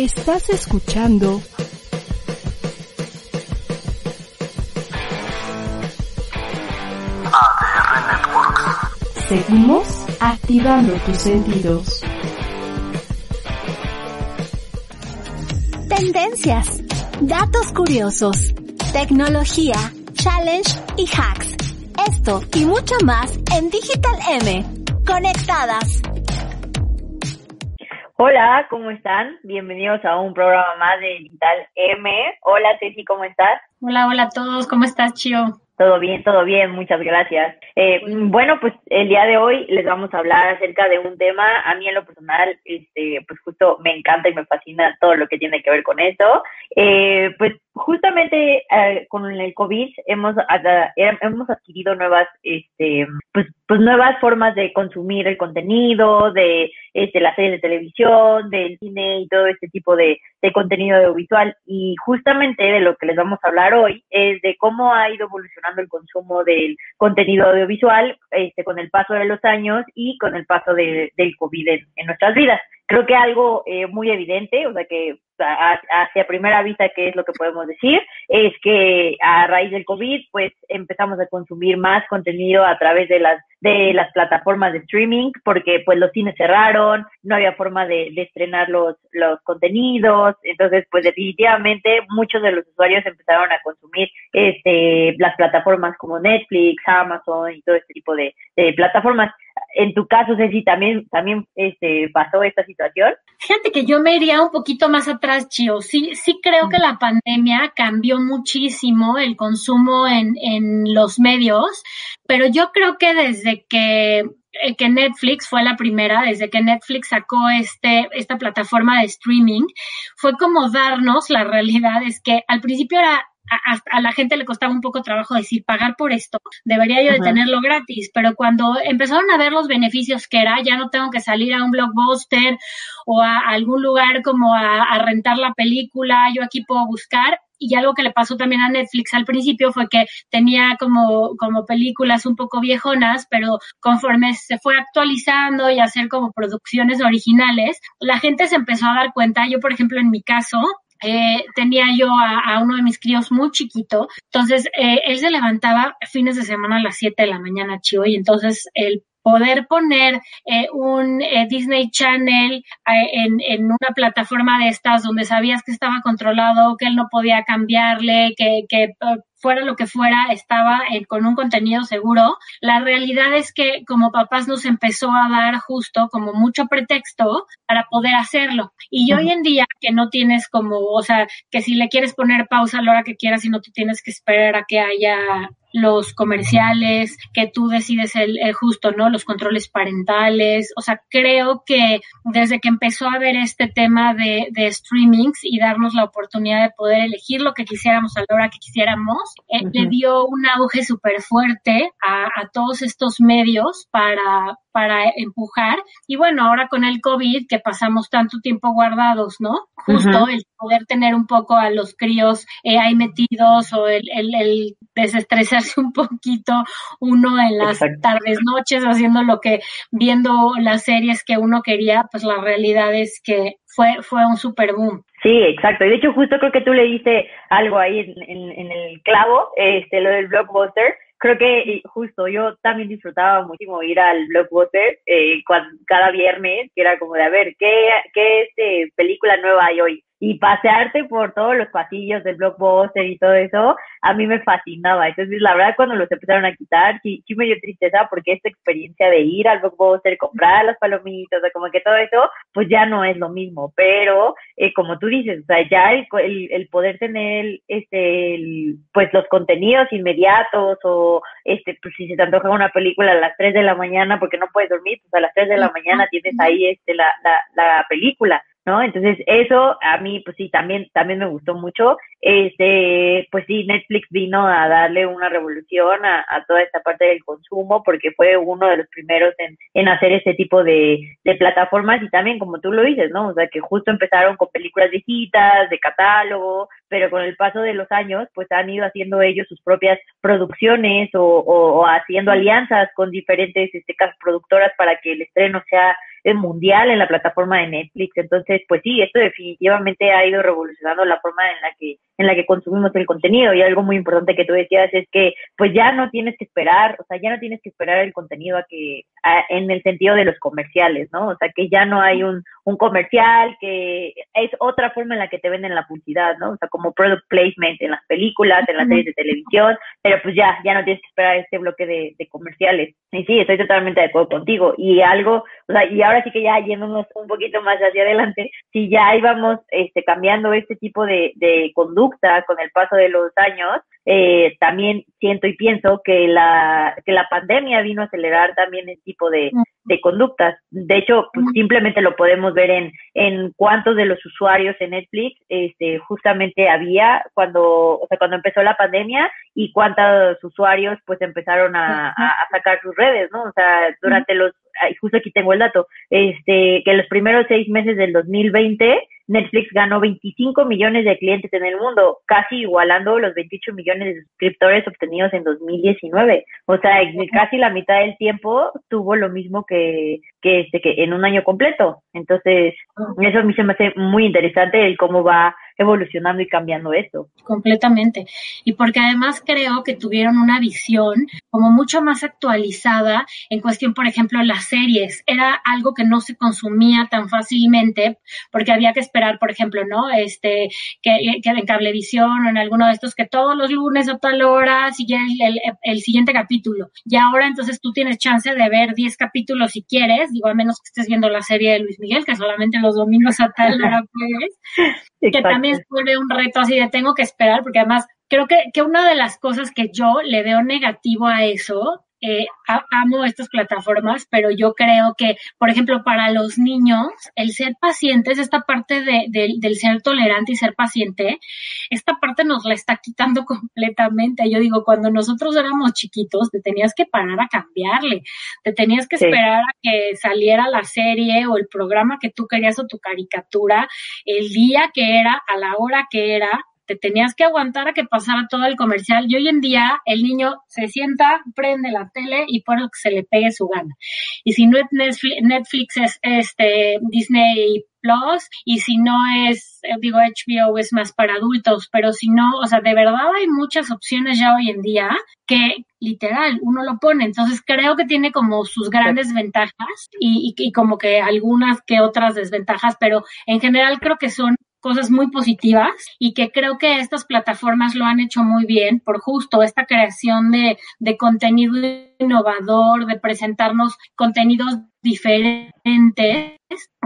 Estás escuchando. Seguimos activando tus sentidos. Tendencias, datos curiosos, tecnología, challenge y hacks. Esto y mucho más en Digital M. Conectadas. Hola, ¿cómo están? Bienvenidos a un programa más de Digital M. Hola, Ceci, ¿cómo estás? Hola, hola a todos. ¿Cómo estás, Chio? Todo bien, todo bien, muchas gracias. Eh, bueno, pues el día de hoy les vamos a hablar acerca de un tema, a mí en lo personal, este, pues justo me encanta y me fascina todo lo que tiene que ver con eso. Eh, pues justamente eh, con el COVID hemos, hemos adquirido nuevas, este, pues, pues nuevas formas de consumir el contenido, de este, las series de televisión, del cine y todo este tipo de, de contenido audiovisual. Y justamente de lo que les vamos a hablar hoy es de cómo ha ido evolucionando el consumo del contenido audiovisual este, con el paso de los años y con el paso de, del COVID en nuestras vidas creo que algo eh, muy evidente, o sea que hacia primera vista, ¿qué es lo que podemos decir? Es que a raíz del COVID, pues empezamos a consumir más contenido a través de las de las plataformas de streaming, porque pues los cines cerraron, no había forma de, de estrenar los, los contenidos, entonces pues definitivamente muchos de los usuarios empezaron a consumir este las plataformas como Netflix, Amazon y todo este tipo de plataformas en tu caso, Ceci, también, también este, pasó esta situación. Fíjate que yo me iría un poquito más atrás, Chio. Sí, sí creo que la pandemia cambió muchísimo el consumo en, en los medios, pero yo creo que desde que eh, que Netflix fue la primera, desde que Netflix sacó este, esta plataforma de streaming, fue como darnos la realidad, es que al principio era a, la gente le costaba un poco trabajo decir pagar por esto, debería yo de tenerlo gratis, pero cuando empezaron a ver los beneficios que era, ya no tengo que salir a un blockbuster o a, algún lugar como a, rentar la película, yo aquí puedo buscar, y algo que le pasó también a Netflix al principio fue que tenía como, como películas un poco viejonas, pero conforme se fue actualizando y hacer como producciones originales, la gente se empezó a dar cuenta, yo por ejemplo en mi caso, eh, tenía yo a, uno de mis críos muy chiquito, entonces eh, él se levantaba fines de semana a las 7 de la mañana, chivo, y entonces el poder poner eh, un eh, Disney Channel eh, en, en, una plataforma de estas donde sabías que estaba controlado, que él no podía cambiarle, que, que fuera lo que fuera, estaba con un contenido seguro. La realidad es que como papás nos empezó a dar justo como mucho pretexto para poder hacerlo. Y hoy en día que no tienes como, o sea, que si le quieres poner pausa a la hora que quieras y no te tienes que esperar a que haya los comerciales, que tú decides el, justo, ¿no? Los controles parentales. O sea, creo que desde que empezó a haber este tema de, de streamings y darnos la oportunidad de poder elegir lo que quisiéramos a la hora que quisiéramos, eh, le dio un auge súper fuerte a, a, todos estos medios para, para empujar. Y bueno, ahora con el COVID, que pasamos tanto tiempo guardados, ¿no? Justo el poder tener un poco a los críos eh, ahí metidos o el, el, el, desestresarse un poquito uno en las tardes, noches, haciendo lo que, viendo las series que uno quería, pues la realidad es que fue, fue un super boom. Sí, exacto. Y de hecho, justo creo que tú le diste algo ahí en, en, el clavo, este, lo del blockbuster. Creo que justo yo también disfrutaba muchísimo ir al blockbuster eh, cada viernes, que era como de a ver qué, qué este, película nueva hay hoy y pasearte por todos los pasillos del blockbuster y todo eso, a mí me fascinaba. Entonces, la verdad, cuando los empezaron a quitar, sí, sí me dio tristeza porque esta experiencia de ir al blockbuster, comprar las palomitas, o sea, como que todo eso, pues ya no es lo mismo. Pero, eh, como tú dices, o sea, ya el, el, poder tener, este, pues los contenidos inmediatos o, este, pues si se te antoja una película a las 3 de la mañana porque no puedes dormir, pues a las 3 de la mañana tienes ahí, este, la, la, la película. ¿No? Entonces, eso a mí, pues sí, también, también me gustó mucho. Este, pues sí, Netflix vino a darle una revolución a, a toda esta parte del consumo porque fue uno de los primeros en, en hacer este tipo de, de plataformas y también, como tú lo dices, ¿no? O sea, que justo empezaron con películas viejitas, de catálogo, pero con el paso de los años, pues han ido haciendo ellos sus propias producciones o, o, haciendo alianzas con diferentes este, productoras para que el estreno sea mundial en la plataforma de Netflix. Entonces, pues sí, esto definitivamente ha ido revolucionando la forma en la que en la que consumimos el contenido y algo muy importante que tú decías es que pues ya no tienes que esperar, o sea, ya no tienes que esperar el contenido a que en el sentido de los comerciales, ¿no? O sea, que ya no hay un, un comercial, que es otra forma en la que te venden la publicidad, ¿no? O sea, como product placement en las películas, en las series de televisión, pero pues ya, ya no tienes que esperar este bloque de, de comerciales. Y sí, estoy totalmente de acuerdo contigo. Y algo, o sea, y ahora sí que ya yéndonos un poquito más hacia adelante, si ya íbamos este, cambiando este tipo de, de conducta con el paso de los años, eh, también siento y pienso que la, que la pandemia vino a acelerar también el tipo de, de conductas. De hecho, pues, simplemente lo podemos ver en, en cuántos de los usuarios en Netflix este, justamente había cuando, o sea, cuando empezó la pandemia y cuántos usuarios pues empezaron a, a, sacar sus redes, ¿no? O sea, durante los, justo aquí tengo el dato, este, que los primeros seis meses del 2020 Netflix ganó 25 millones de clientes en el mundo, casi igualando los 28 millones de suscriptores obtenidos en 2019. O sea, en casi la mitad del tiempo tuvo lo mismo que, que, este, que en un año completo. Entonces, eso a mí se me hace muy interesante el cómo va evolucionando y cambiando esto. Completamente. Y porque además creo que tuvieron una visión como mucho más actualizada en cuestión, por ejemplo, las series. Era algo que no se consumía tan fácilmente porque había que esperar, por ejemplo, ¿no? Este, que, que en Cablevisión o en alguno de estos, que todos los lunes a tal hora sigue el, el, siguiente capítulo. Y ahora entonces tú tienes chance de ver 10 capítulos si quieres, digo, a menos que estés viendo la serie de Luis Miguel, que solamente los domingos a tal hora puedes. Que también vuelve un reto así de tengo que esperar, porque además creo que, que una de las cosas que yo le veo negativo a eso eh, amo estas plataformas, pero yo creo que, por ejemplo, para los niños, el ser pacientes, esta parte de, del ser tolerante y ser paciente, esta parte nos la está quitando completamente. Yo digo, cuando nosotros éramos chiquitos, te tenías que parar a cambiarle, te tenías que esperar a que saliera la serie o el programa que tú querías o tu caricatura, el día que era, a la hora que era, te tenías que aguantar a que pasara todo el comercial y hoy en día el niño se sienta, prende la tele y lo que se le pegue su gana. Y si no es Netflix, es este Disney Plus y si no es, eh, digo, HBO es más para adultos, pero si no, o sea, de verdad hay muchas opciones ya hoy en día que literal uno lo pone. Entonces creo que tiene como sus grandes ventajas y, y, y como que algunas que otras desventajas, pero en general creo que son cosas muy positivas y que creo que estas plataformas lo han hecho muy bien por justo esta creación de, de contenido innovador, de presentarnos contenidos diferentes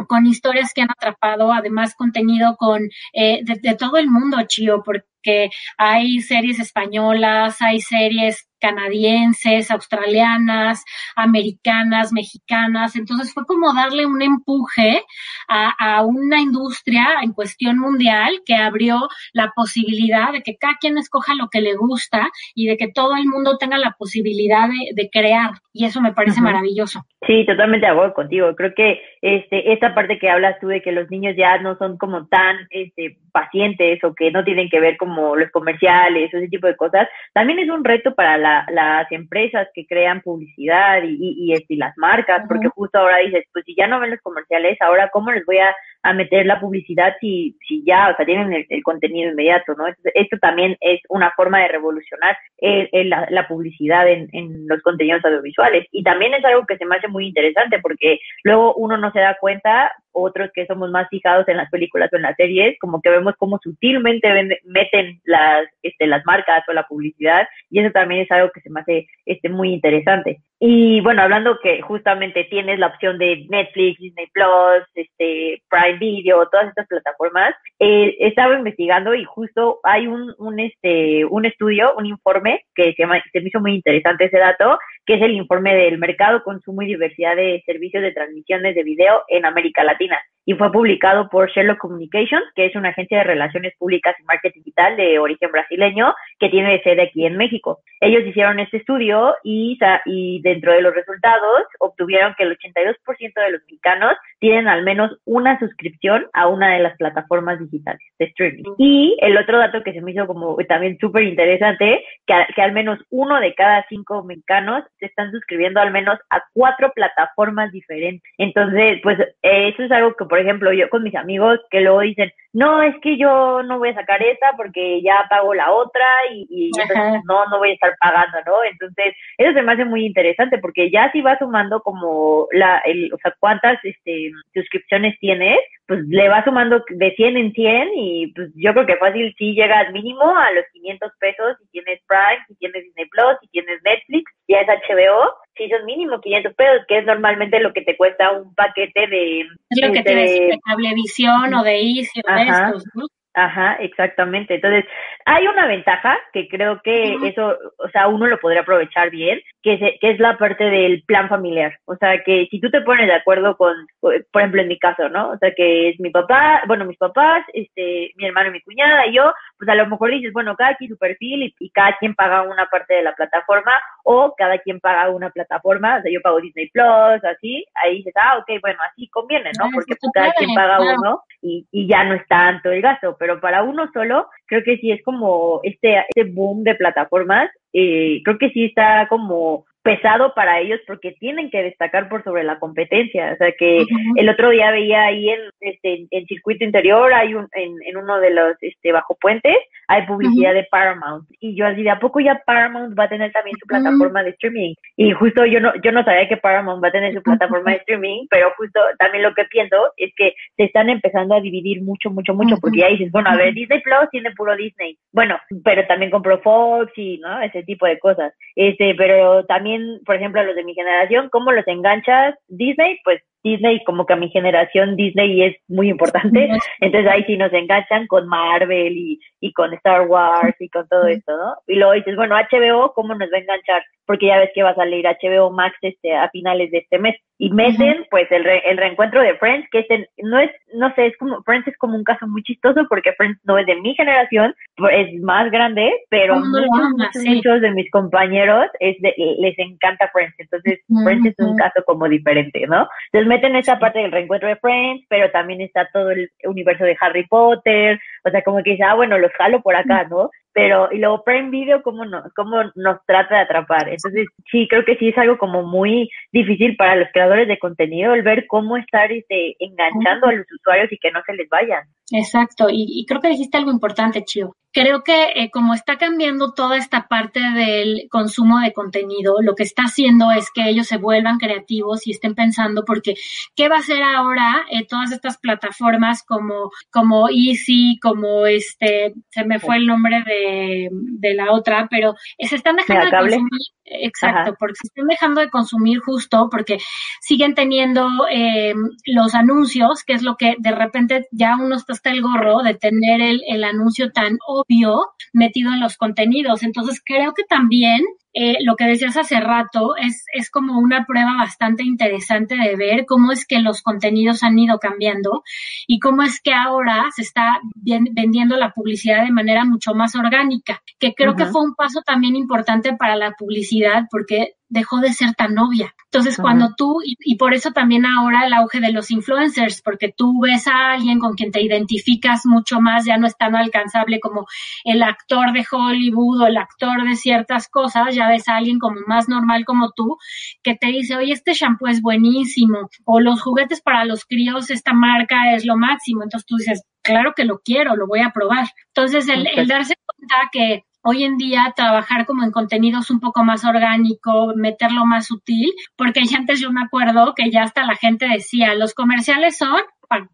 con historias que han atrapado, además contenido con eh, de, de, todo el mundo, Chio, porque hay series españolas, hay series canadienses, australianas, americanas, mexicanas. Entonces fue como darle un empuje a, a, una industria en cuestión mundial que abrió la posibilidad de que cada quien escoja lo que le gusta y de que todo el mundo tenga la posibilidad de, de crear. Y eso me parece maravilloso. Sí, totalmente de acuerdo contigo. Creo que este, esta parte que hablas tú de que los niños ya no son como tan este, pacientes o que no tienen que ver como los comerciales o ese tipo de cosas, también es un reto para la, las empresas que crean publicidad y, y, y, las marcas, porque justo ahora dices, pues si ya no ven los comerciales, ahora cómo les voy a a meter la publicidad si, si ya, o sea, tienen el, contenido inmediato, ¿no? Esto, también es una forma de revolucionar la, la, publicidad en, en los contenidos audiovisuales. Y también es algo que se me hace muy interesante porque luego uno no se da cuenta otros que somos más fijados en las películas o en las series, como que vemos cómo sutilmente meten las, este, las marcas o la publicidad, y eso también es algo que se me hace este, muy interesante. Y bueno, hablando que justamente tienes la opción de Netflix, Disney Plus, este, Prime Video, todas estas plataformas, eh, estaba investigando y justo hay un, un, este, un estudio, un informe que se, se me hizo muy interesante ese dato, que es el informe del mercado, consumo y diversidad de servicios de transmisiones de video en América Latina y fue publicado por Sherlock Communications, que es una agencia de relaciones públicas y marketing digital de origen brasileño que tiene sede aquí en México. Ellos hicieron este estudio y, y dentro de los resultados obtuvieron que el 82% de los mexicanos tienen al menos una suscripción a una de las plataformas digitales de streaming. Y el otro dato que se me hizo como también súper interesante, que, que al menos uno de cada cinco mexicanos se están suscribiendo al menos a cuatro plataformas diferentes. Entonces, pues eso es algo que por ejemplo, yo con mis amigos que luego dicen, no, es que yo no voy a sacar esta porque ya pago la otra y, entonces no, no voy a estar pagando, ¿no? Entonces, eso se me hace muy interesante porque ya si vas sumando como la, el, o sea, cuántas este, suscripciones tienes, pues le vas sumando de 100 en 100 y pues yo creo que fácil si llegas mínimo a los 500 pesos si tienes Prime, si tienes Disney Plus, si tienes Netflix, ya es HBO, si son mínimo 500 pesos, que es normalmente lo que te cuesta un paquete de... Es lo que este, tienes de Cablevisión o de Easy o de estos, ¿no? Ajá, exactamente. Entonces, hay una ventaja que creo que eso, o sea, uno lo podría aprovechar bien, que es, que es la parte del plan familiar. O sea, que si tú te pones de acuerdo con, por ejemplo, en mi caso, ¿no? O sea, que es mi papá, bueno, mis papás, este, mi hermano y mi cuñada y yo, pues a lo mejor dices, bueno, cada quien su perfil y, y cada quien paga una parte de la plataforma o cada quien paga una plataforma, o sea, yo pago Disney Plus, así, ahí dices, ah, ok, bueno, así conviene, ¿no? Porque pues, cada quien paga uno y, y ya no es tanto el gasto pero para uno solo creo que sí es como este, este boom de plataformas, eh, creo que sí está como pesado para ellos porque tienen que destacar por sobre la competencia. O sea que el otro día veía ahí en este en circuito interior, hay un, en, en uno de los este bajo puentes, hay publicidad de Paramount. Y yo así de a poco ya Paramount va a tener también su plataforma de streaming. Y justo yo no, yo no sabía que Paramount va a tener su plataforma de streaming, pero justo también lo que pienso es que se están empezando a dividir mucho, mucho, mucho, porque ya dices, bueno, a ver, Disney Plus tiene puro Disney. Bueno, pero también compró Fox y, ¿no? Ese tipo de cosas. Este, pero también por ejemplo, a los de mi generación, ¿cómo los enganchas Disney? Pues Disney, como que a mi generación Disney es muy importante, entonces ahí sí nos enganchan con Marvel y, y con Star Wars y con todo esto, ¿no? Y luego dices, bueno, HBO, ¿cómo nos va a enganchar? Porque ya ves que va a salir HBO Max este a finales de este mes. Y meten, pues, el, el reencuentro de Friends, que es no es, no sé, es como, Friends es como un caso muy chistoso porque Friends no es de mi generación, es más grande, pero muchos, muchos, de mis compañeros es de, les encanta Friends, entonces Friends es un caso como diferente, ¿no? Entonces meten esa parte del reencuentro de Friends, pero también está todo el universo de Harry Potter, o sea, como que dice, ah, bueno, los jalo por acá, ¿no? Pero, y luego Prime Video, ¿cómo nos, cómo nos trata de atrapar? Entonces, sí, creo que sí es algo como muy difícil para los creadores de contenido el ver cómo estar este, enganchando a los usuarios y que no se les vayan. Exacto, y, creo que dijiste algo importante, Chio creo que eh, como está cambiando toda esta parte del consumo de contenido, lo que está haciendo es que ellos se vuelvan creativos y estén pensando porque qué va a ser ahora eh, todas estas plataformas como como Easy, como este se me fue el nombre de, de la otra, pero se están dejando de consumir Exacto, porque se están dejando de consumir justo porque siguen teniendo eh, los anuncios, que es lo que de repente ya uno está hasta el gorro de tener el, el anuncio tan obvio metido en los contenidos. Entonces creo que también eh, lo que decías hace rato es, es como una prueba bastante interesante de ver cómo es que los contenidos han ido cambiando y cómo es que ahora se está vendiendo la publicidad de manera mucho más orgánica, que creo que fue un paso también importante para la publicidad porque dejó de ser tan obvia. Entonces, cuando tú, y, por eso también ahora el auge de los influencers, porque tú ves a alguien con quien te identificas mucho más, ya no es tan alcanzable como el actor de Hollywood o el actor de ciertas cosas, ya ves a alguien como más normal como tú, que te dice, oye, este shampoo es buenísimo, o los juguetes para los críos, esta marca es lo máximo. Entonces tú dices, claro que lo quiero, lo voy a probar. Entonces, el, el darse cuenta que hoy en día trabajar como en contenidos un poco más orgánico, meterlo más sutil, porque antes yo me acuerdo que ya hasta la gente decía, los comerciales son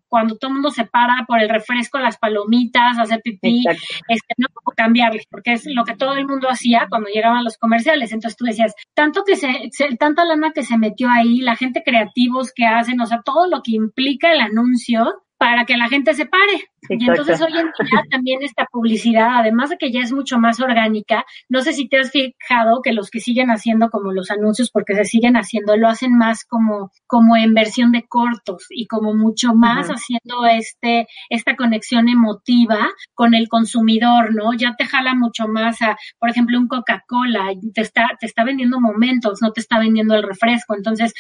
cuando todo el mundo se para por el refresco, las palomitas, hacer pipí, este, no puedo cambiarles, porque es lo que todo el mundo hacía cuando llegaban los comerciales. Entonces tú decías, tanto que se, se, tanta lana que se metió ahí, la gente creativos que hacen, o sea, todo lo que implica el anuncio, para que la gente se pare. Y entonces hoy en día también esta publicidad, además de que ya es mucho más orgánica, no sé si te has fijado que los que siguen haciendo como los anuncios, porque se siguen haciendo, lo hacen más como, como en versión de cortos y como mucho más haciendo este, esta conexión emotiva con el consumidor, ¿no? Ya te jala mucho más a, por ejemplo, un Coca-Cola, te está, te está vendiendo momentos, no te está vendiendo el refresco. Entonces,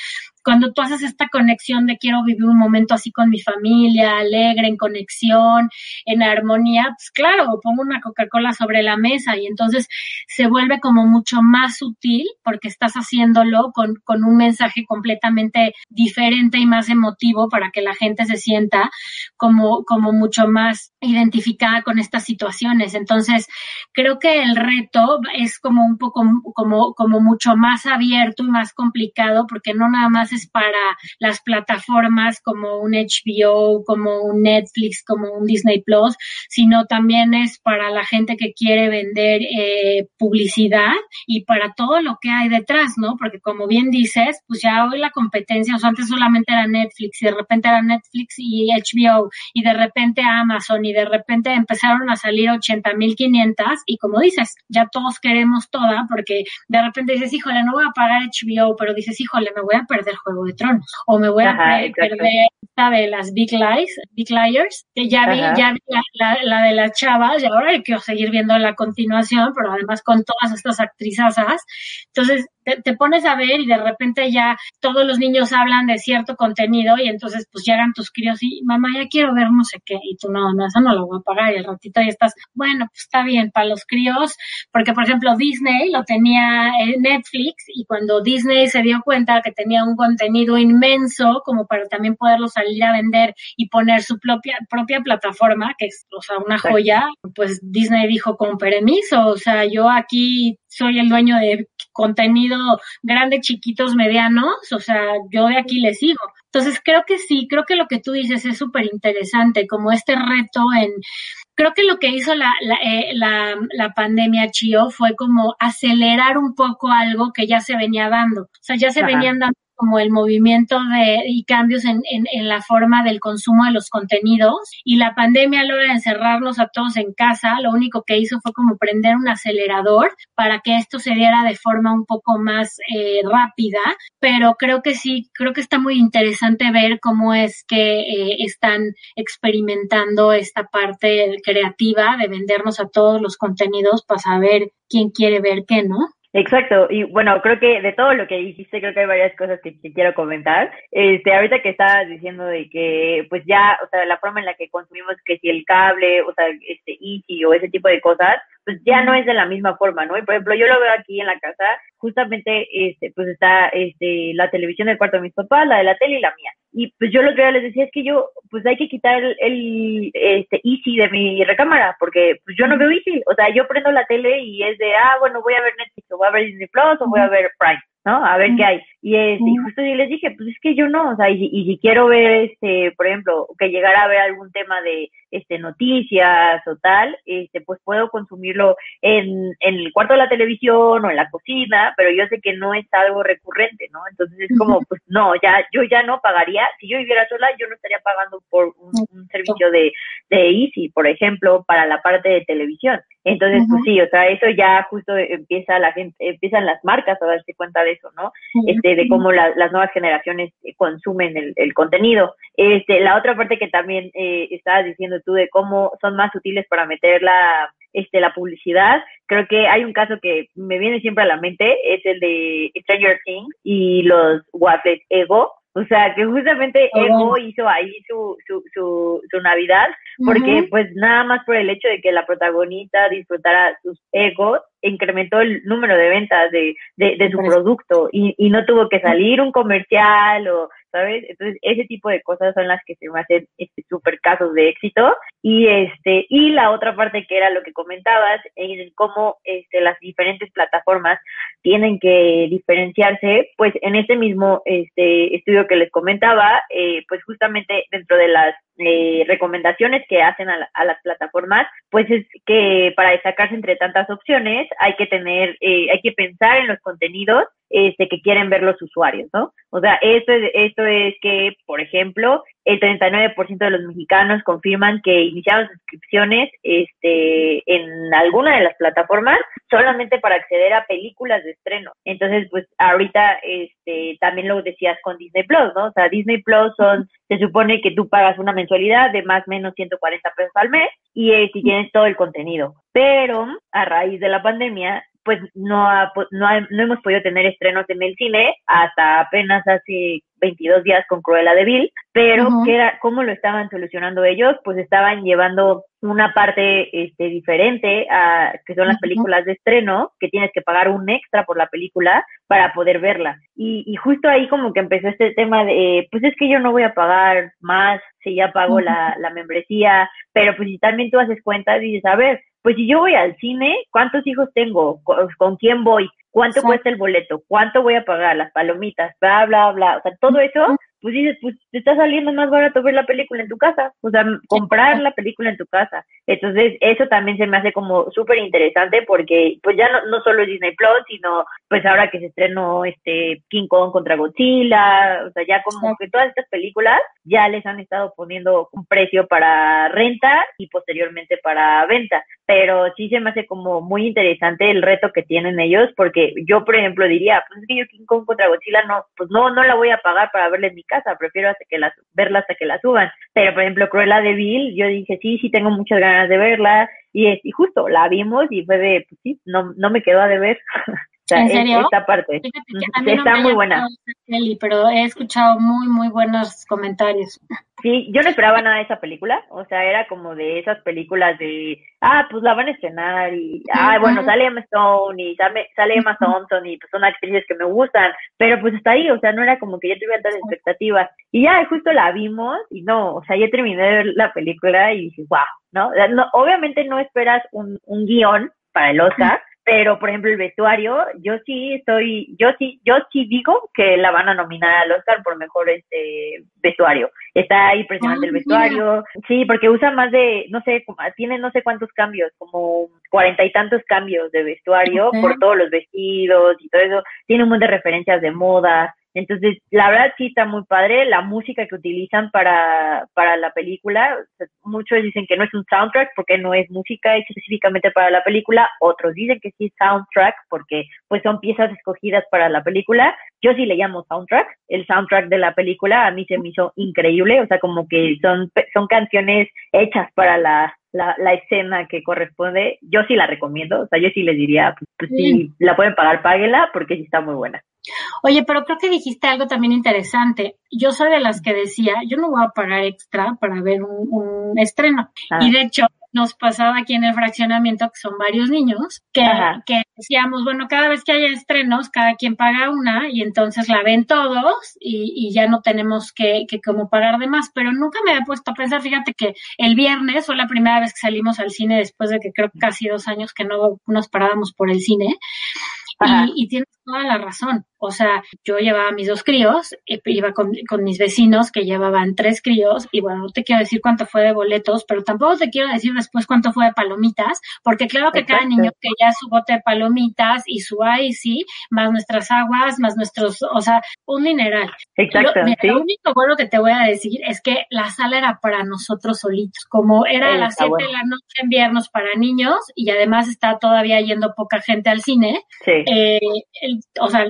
cuando tú haces esta conexión de quiero vivir un momento así con mi familia, alegre, en conexión, en armonía, pues claro, pongo una Coca-Cola sobre la mesa y entonces se vuelve como mucho más sutil porque estás haciéndolo con, con un mensaje completamente diferente y más emotivo para que la gente se sienta como, como mucho más identificada con estas situaciones. Entonces, creo que el reto es como un poco, como, como mucho más abierto y más complicado porque no nada más es para las plataformas como un HBO, como un Netflix, como un Disney Plus, sino también es para la gente que quiere vender eh, publicidad y para todo lo que hay detrás, ¿no? Porque como bien dices, pues ya hoy la competencia, o sea, antes solamente era Netflix y de repente era Netflix y HBO y de repente Amazon y de repente empezaron a salir 80.500 y como dices, ya todos queremos toda porque de repente dices, híjole, no voy a pagar HBO, pero dices, híjole, me voy a perder Juego de Tronos o me voy a perder esta de las Big Lies, Big Liars, que ya vi, ya vi la, la, de las chavas y ahora quiero seguir viendo la continuación, pero además con todas estas actrizasas. Entonces, te, pones a ver y de repente ya todos los niños hablan de cierto contenido y entonces pues llegan tus críos y mamá ya quiero ver no sé qué y tú no, no, eso no lo voy a pagar y el ratito ya estás, bueno, pues está bien para los críos, porque por ejemplo Disney lo tenía en Netflix y cuando Disney se dio cuenta que tenía un contenido inmenso como para también poderlo salir a vender y poner su propia, propia plataforma, que es, o sea, una joya, pues Disney dijo con permiso, o sea, yo aquí soy el dueño de contenido grande, chiquitos, medianos, o sea, yo de aquí le sigo. Entonces creo que sí, creo que lo que tú dices es súper interesante, como este reto en, creo que lo que hizo la, la, eh, la, la, pandemia, Chio, fue como acelerar un poco algo que ya se venía dando. O sea, ya se venían dando como el movimiento de, y cambios en, la forma del consumo de los contenidos. Y la pandemia a la hora de encerrarnos a todos en casa, lo único que hizo fue como prender un acelerador para que esto se diera de forma un poco más eh, rápida. Pero creo que sí, creo que está muy interesante ver cómo es que eh, están experimentando esta parte creativa de vendernos a todos los contenidos para saber quién quiere ver qué, ¿no? Exacto, y bueno, creo que de todo lo que dijiste, creo que hay varias cosas que, quiero comentar. Este, ahorita que estabas diciendo de que, pues ya, o sea, la forma en la que consumimos, que si el cable, o sea, este, Easy o ese tipo de cosas, pues ya no es de la misma forma, ¿no? Y por ejemplo, yo lo veo aquí en la casa, justamente, este, pues está, este, la televisión del cuarto de mis papás, la de la tele y la mía. Y pues yo los veo, les decía, es que yo, pues hay que quitar el, el, este, Easy de mi recámara, porque pues yo no veo Easy. O sea, yo prendo la tele y es de, ah, bueno, voy a ver Netflix, o voy a ver Disney Plus, o voy a ver Prime. ¿No? A ver qué hay. Y, es, y justo yo les dije, pues es que yo no, o sea, y, y, si quiero ver, este, por ejemplo, que llegara a ver algún tema de, este, noticias o tal, este, pues puedo consumirlo en, en el cuarto de la televisión o en la cocina, pero yo sé que no es algo recurrente, ¿no? Entonces es como, pues no, ya, yo ya no pagaría, si yo viviera sola, yo no estaría pagando por un, un servicio de, de Easy, por ejemplo, para la parte de televisión. Entonces, pues sí, o sea, eso ya justo empieza la gente, empiezan las marcas a darse cuenta de eso, ¿no? Este, de cómo las nuevas generaciones consumen el, el, contenido. Este, la otra parte que también eh, estabas diciendo tú de cómo son más útiles para meter la, este, la publicidad. Creo que hay un caso que me viene siempre a la mente, es el de Stranger Things y los Waffles Ego, o sea, que justamente Ego hizo ahí su, su, su, su Navidad, porque pues nada más por el hecho de que la protagonista disfrutara sus egos, incrementó el número de ventas de, de, de su producto y, y no tuvo que salir un comercial o ¿sabes? Entonces, ese tipo de cosas son las que se me hacen este super casos de éxito. Y este, y la otra parte que era lo que comentabas, en cómo este, las diferentes plataformas tienen que diferenciarse, pues en este mismo este estudio que les comentaba, eh, pues justamente dentro de las eh, recomendaciones que hacen a, a, las plataformas, pues es que para destacarse entre tantas opciones hay que tener, eh, hay que pensar en los contenidos este, que quieren ver los usuarios, ¿no? O sea, esto es, esto es que, por ejemplo, el 39% de los mexicanos confirman que iniciaron suscripciones este, en alguna de las plataformas solamente para acceder a películas de estreno. Entonces, pues ahorita este, también lo decías con Disney Plus, ¿no? O sea, Disney Plus son, se supone que tú pagas una mensualidad de más o menos 140 pesos al mes y eh, si tienes todo el contenido. Pero a raíz de la pandemia, pues no, no, no hemos podido tener estrenos en el cine hasta apenas hace 22 días con Cruella de Vil, pero ¿qué era, ¿cómo lo estaban solucionando ellos? Pues estaban llevando una parte este, diferente a que son las películas de estreno, que tienes que pagar un extra por la película para poder verla. Y, y justo ahí como que empezó este tema de, pues es que yo no voy a pagar más si ya pago la, la membresía, pero pues si también tú haces cuenta y dices, a ver, pues si yo voy al cine, ¿cuántos hijos tengo? ¿Con, quién voy? ¿Cuánto cuesta el boleto? ¿Cuánto voy a pagar? Las palomitas, bla, bla, bla. O sea, todo eso pues dices, pues te está saliendo más barato ver la película en tu casa, o sea, comprar la película en tu casa. Entonces, eso también se me hace como súper interesante porque pues ya no, no solo es Disney Plus, sino pues ahora que se estrenó este King Kong contra Godzilla, o sea, ya como que todas estas películas ya les han estado poniendo un precio para renta y posteriormente para venta. Pero sí se me hace como muy interesante el reto que tienen ellos porque yo, por ejemplo, diría, pues es que yo King Kong contra Godzilla no, pues no, no la voy a pagar para verla en mi casa, prefiero hasta que las, verla hasta que la suban. Pero, por ejemplo, Cruella de Vil, yo dije, sí, sí tengo muchas ganas de verla, y, es, y justo la vimos y fue de, pues sí, no, no me quedó a deber. ¿En serio? Esta parte. está muy buena. pero he escuchado muy, muy buenos comentarios. Sí, yo no esperaba nada de esa película, o sea, era como de esas películas de, ah, pues la van a estrenar y, ah, bueno, sale Emma Stone y sale, sale Emma Thompson y pues son actrices que me gustan, pero pues está ahí, o sea, no era como que yo tuviera tantas expectativas. Y ya justo la vimos y no, o sea, ya terminé de ver la película y dije, wow, ¿no? no obviamente no esperas un, un guion para el Oscar, pero por ejemplo el vestuario, yo sí estoy, yo sí, yo sí digo que la van a nominar al Oscar por mejor este vestuario. Está ahí precisamente el vestuario, sí, porque usa más de, no sé, tiene no sé cuántos cambios, como cuarenta y tantos cambios de vestuario por todos los vestidos y todo eso. Tiene un montón de referencias de moda. Entonces, la verdad sí está muy padre la música que utilizan para, para la película. muchos dicen que no es un soundtrack porque no es música específicamente para la película. Otros dicen que sí es soundtrack porque pues son piezas escogidas para la película. Yo sí le llamo soundtrack. El soundtrack de la película a mí se me hizo increíble. O sea, como que son, son canciones hechas para la, la, la escena que corresponde. Yo sí la recomiendo. O sea, yo sí les diría, pues, pues si la pueden pagar, páguela porque sí está muy buena. Oye, pero creo que dijiste algo también interesante. Yo soy de las que decía, yo no voy a pagar extra para ver un, estreno. Ah. Y de hecho, nos pasaba aquí en el fraccionamiento, que son varios niños, que, que decíamos, bueno, cada vez que haya estrenos, cada quien paga una y entonces la ven todos y, y ya no tenemos que, que como pagar de más. Pero nunca me había puesto a pensar, fíjate que el viernes fue la primera vez que salimos al cine después de que creo que casi dos años que no nos parábamos por el cine. Y, y, tienes toda la razón. O sea, yo llevaba mis dos críos, iba con, con, mis vecinos que llevaban tres críos, y bueno, no te quiero decir cuánto fue de boletos, pero tampoco te quiero decir después cuánto fue de palomitas, porque claro que cada niño que ya su bote de palomitas y su icy, más nuestras aguas, más nuestros, o sea, un mineral. Exacto. Lo único bueno que te voy a decir es que la sala era para nosotros solitos, como era a las siete de la noche en viernes para niños, y además está todavía yendo poca gente al cine. Sí. Eh, o sea,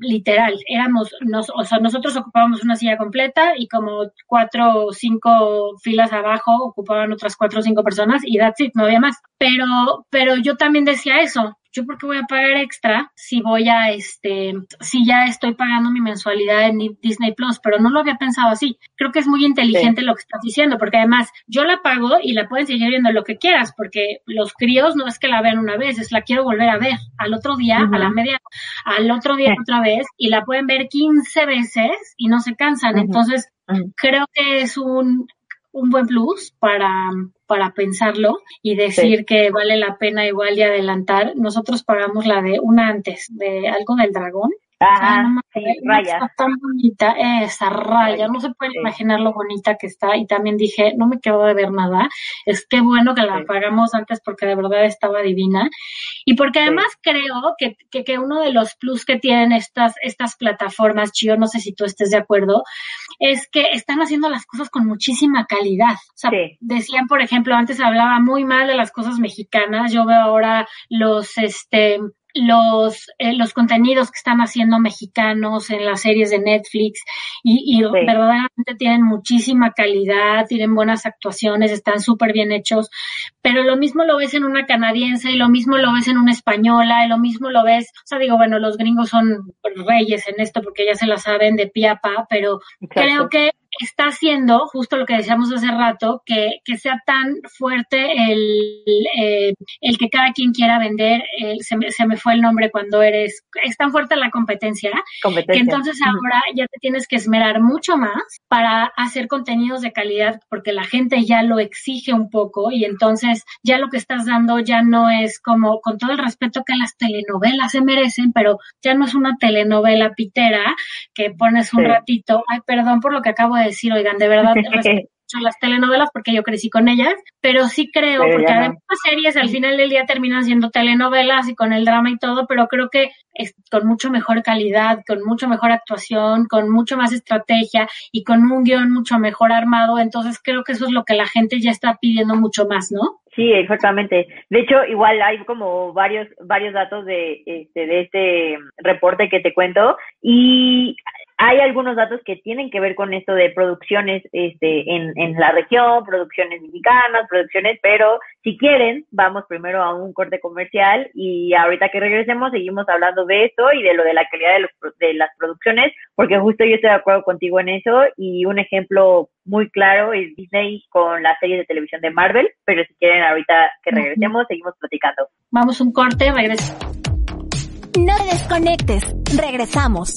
literal, éramos, nos, o sea, nosotros ocupábamos una silla completa y como cuatro o cinco filas abajo ocupaban otras cuatro o cinco personas y that's it, no había más. Pero, pero yo también decía eso, yo por qué voy a pagar extra si voy a este, si ya estoy pagando mi mensualidad en Disney Plus, pero no lo había pensado así. Creo que es muy inteligente lo que estás diciendo, porque además yo la pago y la pueden seguir viendo lo que quieras, porque los críos no es que la vean una vez, es la quiero volver a ver al otro día, a la media, al otro día otra vez, y la pueden ver 15 veces y no se cansan. Entonces, creo que es un, un buen plus para, para pensarlo y decir que vale la pena igual de adelantar. Nosotros pagamos la de una antes, de algo del dragón, Ajá, sí, Raya. Está tan bonita esa raya, no se pueden Sí. imaginar lo bonita que está y también dije, no me quedo de ver nada, es que bueno que la Sí. pagamos antes porque de verdad estaba divina y porque además creo que, que, que uno de los plus que tienen estas, estas plataformas, Chio, no sé si tú estés de acuerdo, es que están haciendo las cosas con muchísima calidad. O sea, decían, por ejemplo, antes hablaba muy mal de las cosas mexicanas, yo veo ahora los, este, los, eh, los contenidos que están haciendo mexicanos en las series de Netflix y, y verdaderamente tienen muchísima calidad, tienen buenas actuaciones, están súper bien hechos, pero lo mismo lo ves en una canadiense y lo mismo lo ves en una española y lo mismo lo ves, o sea, digo, bueno, los gringos son reyes en esto porque ya se la saben de pie a pa, pero Exacto. creo que está haciendo justo lo que decíamos hace rato, que, que sea tan fuerte el, eh, el que cada quien quiera vender, el- se, me, se me fue el nombre cuando eres, es tan fuerte la competencia, que Competencia. entonces Ujú. ahora ya te tienes que esmerar mucho más para hacer contenidos de calidad porque la gente ya lo exige un poco y entonces ya lo que estás dando ya no es como, con todo el respeto que las telenovelas se merecen, pero ya no es una telenovela pitera que pones un Sí. ratito, ay, perdón por lo que acabo de decir, oigan, de verdad mucho las telenovelas porque yo crecí con ellas, pero sí creo, Pero porque no. además las series al final del día terminan siendo telenovelas y con el drama y todo, pero creo que es con mucho mejor calidad, con mucho mejor actuación, con mucho más estrategia y con un guion mucho mejor armado, entonces creo que eso es lo que la gente ya está pidiendo mucho más, ¿no? Sí, exactamente. De hecho, igual hay como varios varios datos de este de este reporte que te cuento y hay algunos datos que tienen que ver con esto de producciones este en, en la región, producciones mexicanas, producciones, pero si quieren, vamos primero a un corte comercial y ahorita que regresemos seguimos hablando de esto y de lo de la calidad de, los, pro- de las producciones, porque justo yo estoy de acuerdo contigo en eso y un ejemplo muy claro es Disney con la serie de televisión de Marvel, pero si quieren ahorita que regresemos seguimos platicando. Vamos un corte, regresamos. No te desconectes. Regresamos.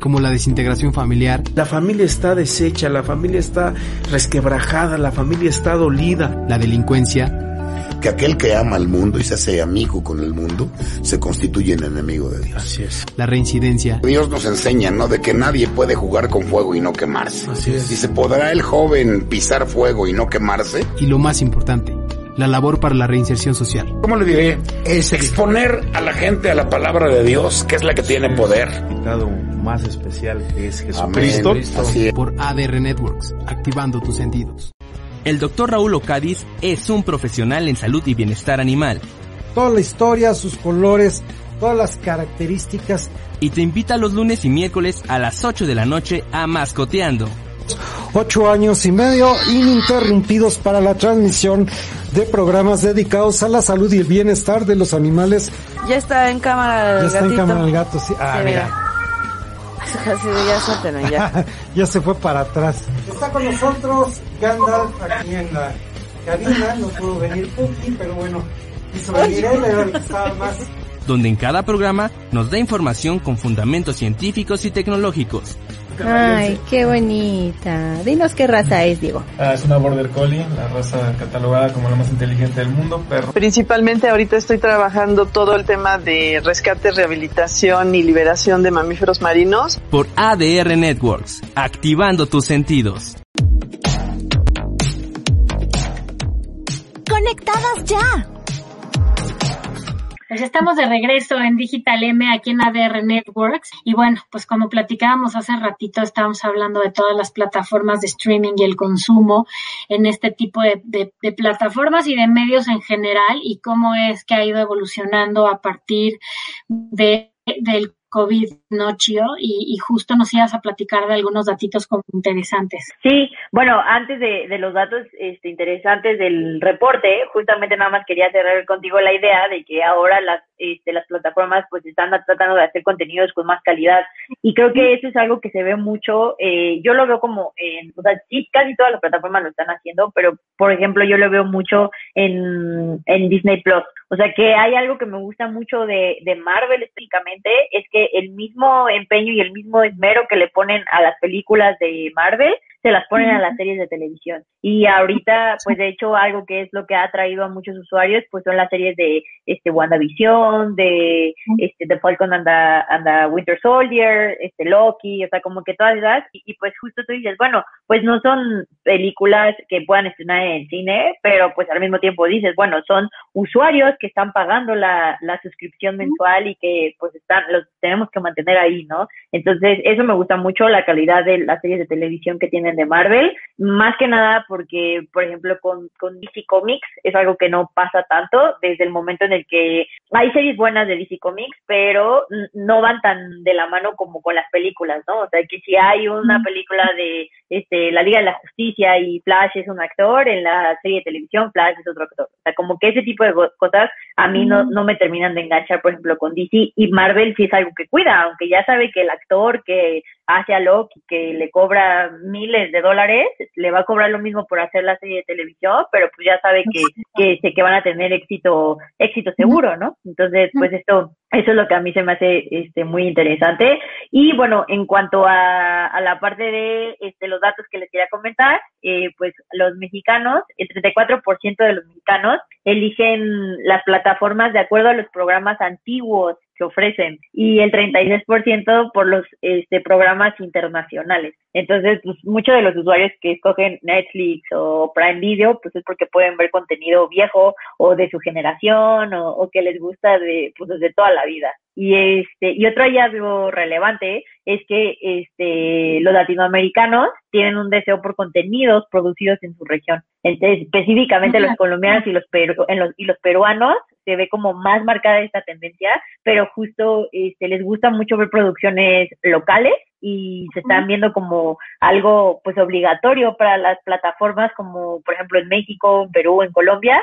Como la desintegración familiar, La familia está deshecha, la familia está resquebrajada, la familia está dolida. la delincuencia, Que aquel que ama al mundo y se hace amigo con el mundo, se constituye en enemigo de Dios. Así es. la reincidencia, Dios nos enseña, ¿no? De que nadie puede jugar con fuego y no quemarse. Así es. Dice, ¿podrá el joven pisar fuego y no quemarse? y lo más importante, la labor para la reinserción social. ¿Cómo le diré? Es exponer a la gente a la palabra de Dios, que es la que tiene poder. Invitado más especial que es. Jesucristo. Por ADR Networks, activando tus sentidos. El Dr. Raúl Ocadiz es un profesional en salud y bienestar animal toda la historia, sus colores, todas las características. y te invita los lunes y miércoles a las 8 de la noche a Mascoteando. Ocho años y medio ininterrumpidos para la transmisión de programas dedicados a la salud y el bienestar de los animales. Ya está en cámara el Ya está en gatito. cámara el gato, sí. Ah, Sí, mira. Ya suéltenlo, ya. ya se fue para atrás. Está con nosotros Gandalf aquí en la cabina. No pudo venir Puki, pero bueno, quiso venir él, era el que estaba más. donde en cada programa nos da información con fundamentos científicos y tecnológicos. Ay, qué bonita. Dinos qué raza es, Diego. Ah, es una Border Collie, la raza catalogada como la más inteligente del mundo, perro. Principalmente ahorita estoy trabajando todo el tema de rescate, rehabilitación y liberación de mamíferos marinos. Por ADR Networks, activando tus sentidos. Conectadas ya. Pues estamos de regreso en Digital M aquí en ADR Networks. Y bueno, pues como platicábamos hace ratito, estábamos hablando de todas las plataformas de streaming y el consumo en este tipo de, de- de plataformas y de medios en general y cómo es que ha ido evolucionando a partir de del COVID, ¿no, Chio? Y, justo nos ibas a platicar de algunos datitos como interesantes. Sí, bueno, antes de, los datos este, interesantes del reporte, justamente nada más quería cerrar contigo la idea de que ahora las, este, las plataformas pues están tratando de hacer contenidos con más calidad y creo que eso es algo que se ve mucho, eh, yo lo veo como, en, o sea, sí, casi todas las plataformas lo están haciendo, pero por ejemplo yo lo veo mucho en, en Disney Plus. O sea que hay algo que me gusta mucho de, de Marvel específicamente, es que el mismo empeño y el mismo esmero que le ponen a las películas de Marvel, se las ponen a las series de televisión. Y ahorita, pues de hecho, algo que es lo que ha atraído a muchos usuarios, pues son las series de este WandaVision, de este The Falcon and the, Winter Soldier, este Loki, o sea, como que todas esas, y, pues justo tú dices, bueno, pues no son películas que puedan estrenar en cine, pero pues al mismo tiempo dices, bueno, son usuarios que están pagando la, la suscripción mensual y que pues están, los tenemos que mantener ahí, ¿no? Entonces, eso me gusta mucho, la calidad de las series de televisión que tienen de Marvel, más que nada porque, por ejemplo, con, con DC Comics es algo que no pasa tanto desde el momento en el que hay series buenas de DC Comics, pero no van tan de la mano como con las películas, ¿no? O sea, que si hay una película de este, la Liga de la Justicia y Flash es un actor, en la serie de televisión Flash es otro actor. O sea, como que ese tipo de cosas a mí no, no me terminan de enganchar, por ejemplo, con DC y Marvel sí es algo que cuida, aunque ya sabe que el actor que hace a Loki, que le cobra miles de dólares, le va a cobrar lo mismo por hacer la serie de televisión, pero pues ya sabe que, que, que van a tener éxito, éxito seguro, ¿no? Entonces, pues esto, eso es lo que a mí se me hace este, muy interesante. Y bueno, en cuanto a, a la parte de este, los datos que les quería comentar, eh, pues los mexicanos, el 34% de los mexicanos eligen las plataformas de acuerdo a los programas antiguos que ofrecen y el 36% por los este, programas internacionales. Entonces, pues muchos de los usuarios que escogen Netflix o Prime Video, pues es porque pueden ver contenido viejo o de su generación o, que les gusta de, pues desde toda la vida. Y este, y otro hallazgo relevante es que este, los latinoamericanos tienen un deseo por contenidos producidos en su región. Entonces, específicamente los colombianos y los, en los, y los peruanos se ve como más marcada esta tendencia, pero justo este, les gusta mucho ver producciones locales y se están viendo como algo pues obligatorio para las plataformas como por ejemplo en México, en Perú, en Colombia.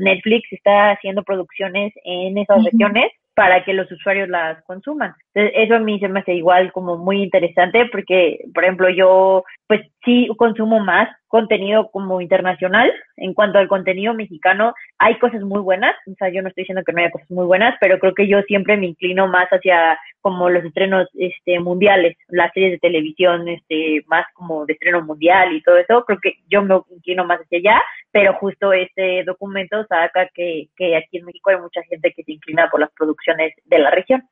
Netflix está haciendo producciones en esas regiones para que los usuarios las consuman. Entonces, eso a mí se me hace igual como muy interesante porque, por ejemplo, yo pues sí consumo más contenido como internacional. En cuanto al contenido mexicano, hay cosas muy buenas. O sea, yo no estoy diciendo que no haya cosas muy buenas, pero creo que yo siempre me inclino más hacia como los estrenos este mundiales, las series de televisión este más como de estreno mundial y todo eso. Creo que yo me inclino más hacia allá, pero justo este documento saca que, que aquí en México hay mucha gente que se inclina por las producciones de la región.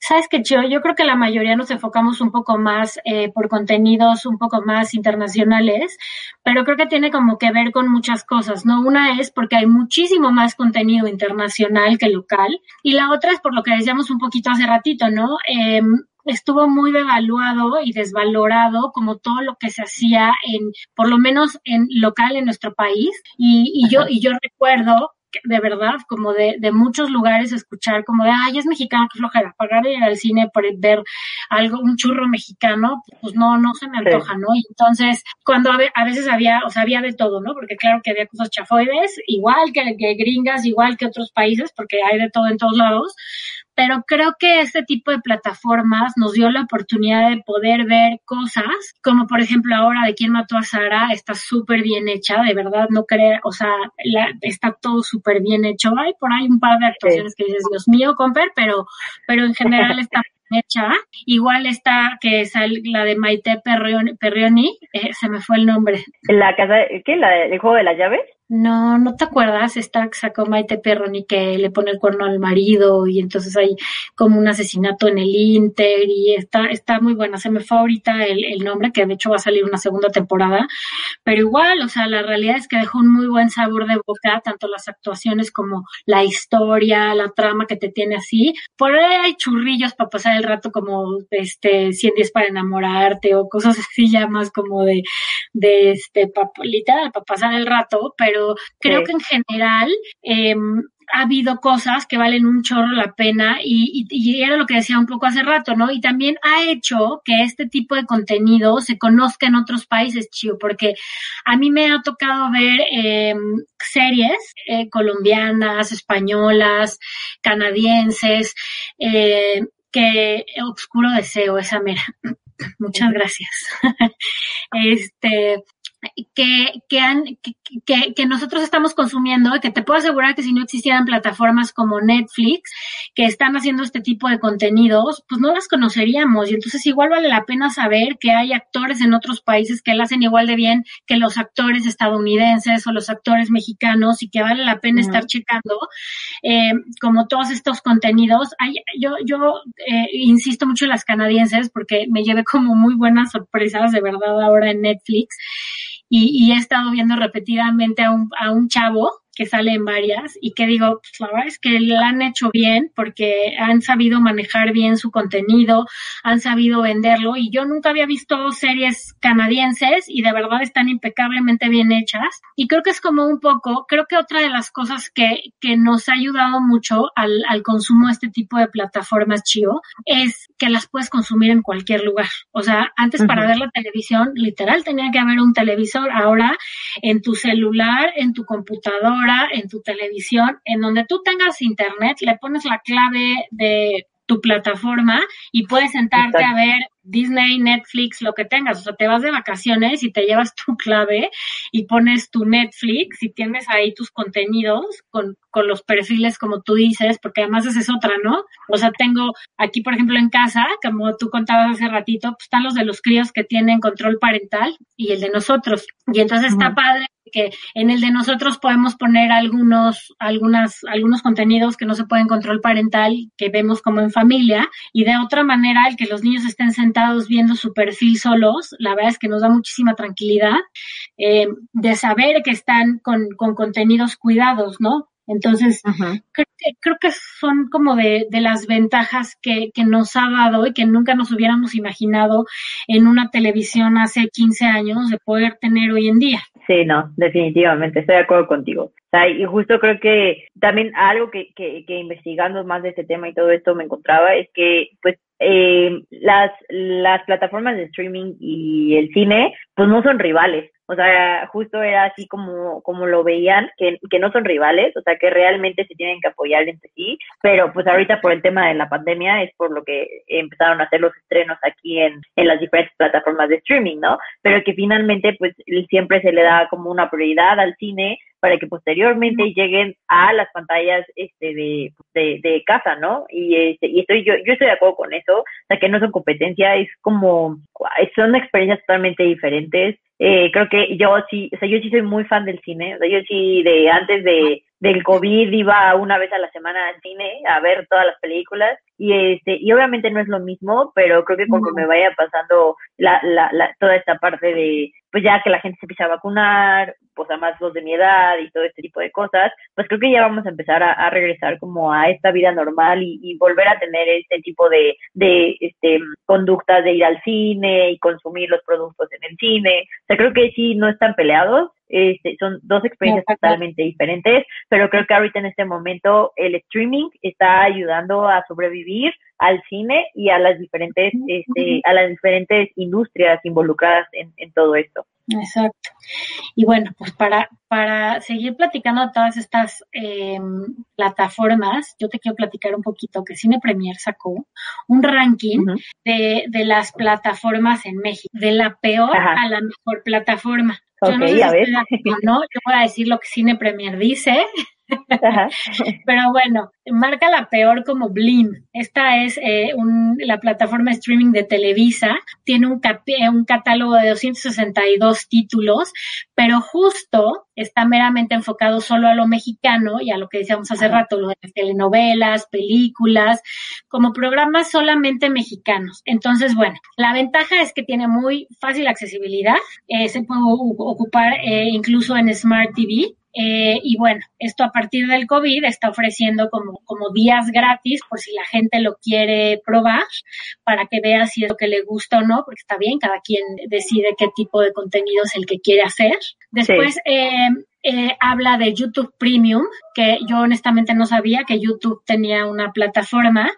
Sabes que yo, yo creo que la mayoría nos enfocamos un poco más eh, por contenidos un poco más internacionales, pero creo que tiene como que ver con muchas cosas, ¿no? Una es porque hay muchísimo más contenido internacional que local y la otra es por lo que decíamos un poquito hace ratito, ¿no? Eh, estuvo muy devaluado y desvalorado como todo lo que se hacía en, por lo menos en local en nuestro país. Y, y yo, y yo recuerdo de verdad, como de, de muchos lugares escuchar como de, ay, es mexicano, qué flojera, pagar ir al cine por ver algo, un churro mexicano, pues no, no se me antoja, ¿no? Y entonces, cuando a, veces había, o sea, había de todo, ¿no? Porque claro que había cosas chafoides, igual que, que gringas, igual que otros países, porque hay de todo en todos lados, pero creo que este tipo de plataformas nos dio la oportunidad de poder ver cosas, como por ejemplo ahora de quién mató a Sara, está súper bien hecha, de verdad no creo, o sea, está todo súper bien hecho. Hay por ahí un par de actuaciones que dices, Dios mío, Comper, pero, pero en general está bien hecha. Igual está que es la de Maite Perrioni, eh, se me fue el nombre. La casa, ¿qué? ¿La, ¿El juego de las llaves? No, ¿no te acuerdas? Esta sacó Maite Perroni que le pone el cuerno al marido y entonces hay como un asesinato en el Inter y está, está muy buena. Se me fue ahorita el, el nombre, que de hecho va a salir una segunda temporada, pero igual, o sea, la realidad es que dejó un muy buen sabor de boca, tanto las actuaciones como la historia, la trama que te tiene así. Por ahí hay churrillos para pasar el rato como este 100 días para enamorarte o cosas así ya más como de, de este, literal, para pasar el rato, pero pero creo que en general eh, ha habido cosas que valen un chorro la pena y, y, era lo que decía un poco hace rato, ¿no? Y también ha hecho que este tipo de contenido se conozca en otros países, Chío, porque a mí me ha tocado ver eh, series eh, colombianas, españolas, canadienses, eh, que Oscuro Deseo, esa mera. Muchas gracias. este, que, que, han, que, que, nosotros estamos consumiendo, que te puedo asegurar que si no existieran plataformas como Netflix, que están haciendo este tipo de contenidos, pues no las conoceríamos. Y entonces igual vale la pena saber que hay actores en otros países que lo hacen igual de bien que los actores estadounidenses o los actores mexicanos y que vale la pena estar checando, eh, como todos estos contenidos. Hay, yo yo eh, insisto mucho en las canadienses porque me llevé como muy buenas sorpresas de verdad ahora en Netflix y, he estado viendo repetidamente a un, a un chavo que sale en varias y que digo, pues la verdad es que la han hecho bien porque han sabido manejar bien su contenido, han sabido venderlo y yo nunca había visto series canadienses y de verdad están impecablemente bien hechas. Y creo que es como un poco, creo que otra de las cosas que, que nos ha ayudado mucho al, al consumo de este tipo de plataformas chio es que las puedes consumir en cualquier lugar. O sea, antes para ver la televisión, literal tenía que haber un televisor, ahora en tu celular, en tu computadora, en tu televisión, en donde tú tengas internet, le pones la clave de tu plataforma y puedes sentarte a ver Disney, Netflix, lo que tengas. O sea, te vas de vacaciones y te llevas tu clave y pones tu Netflix y tienes ahí tus contenidos con, con los perfiles como tú dices, porque además esa es otra, ¿no? O sea, tengo aquí, por ejemplo, en casa, como tú contabas hace ratito, pues están los de los críos que tienen control parental y el de nosotros. Y entonces está padre que en el de nosotros podemos poner algunos, algunas, algunos contenidos que no se pueden control parental, que vemos como en familia, y de otra manera el que los niños estén sentados viendo su perfil solos, la verdad es que nos da muchísima tranquilidad eh, de saber que están con, con contenidos cuidados, ¿no? Entonces, creo, que, creo que son como de, de las ventajas que, que, nos ha dado y que nunca nos hubiéramos imaginado en una televisión hace 15 años de poder tener hoy en día. Sí, no, definitivamente, estoy de acuerdo contigo. O sea, y justo creo que también algo que, que, que investigando más de este tema y todo esto me encontraba es que, pues, eh, las, las plataformas de streaming y el cine, pues no son rivales. O sea, justo era así como, como lo veían, que, que no son rivales, o sea, que realmente se tienen que apoyar entre sí, pero pues ahorita por el tema de la pandemia es por lo que empezaron a hacer los estrenos aquí en, en las diferentes plataformas de streaming, ¿no? Pero que finalmente pues siempre se le da como una prioridad al cine para que posteriormente lleguen a las pantallas este de, de, de casa, ¿no? Y este, y estoy yo yo estoy de acuerdo con eso, o sea que no son competencia, es como son experiencias totalmente diferentes. Eh, creo que yo sí, o sea, yo sí soy muy fan del cine, o sea, yo sí de antes de del COVID iba una vez a la semana al cine a ver todas las películas y este y obviamente no es lo mismo, pero creo que conforme vaya pasando la, la, la toda esta parte de pues ya que la gente se empieza a vacunar, pues además los de mi edad y todo este tipo de cosas, pues creo que ya vamos a empezar a, regresar como a esta vida normal y, volver a tener este tipo de, de este, conductas de ir al cine y consumir los productos en el cine. O sea, creo que sí no están peleados, este, son dos experiencias totalmente diferentes, pero creo que ahorita en este momento el streaming está ayudando a sobrevivir al cine y a las diferentes, este, a las diferentes industrias involucradas en, en todo esto. Exacto. Y bueno, pues para, para seguir platicando de todas estas eh, plataformas, yo te quiero platicar un poquito que Cine Premier sacó un ranking de, de las plataformas en México, de la peor a la mejor plataforma. Yo no sé ¿no? Yo voy a decir lo que Cine Premier dice. Pero bueno, marca la peor como Blim. Esta es eh, un, la plataforma de streaming de Televisa. Tiene un, un catálogo de 262 títulos, pero justo está meramente enfocado solo a lo mexicano y a lo que decíamos hace rato, lo de las telenovelas, películas, como programas solamente mexicanos. Entonces, bueno, la ventaja es que tiene muy fácil accesibilidad. Eh, se puede ocupar eh, incluso en Smart TV eh, y bueno, esto a partir del COVID está ofreciendo como, como días gratis por si la gente lo quiere probar para que vea si es lo que le gusta o no, porque está bien, cada quien decide qué tipo de contenido es el que quiere hacer. Después, eh, eh, habla de YouTube Premium, que yo honestamente no sabía que YouTube tenía una plataforma,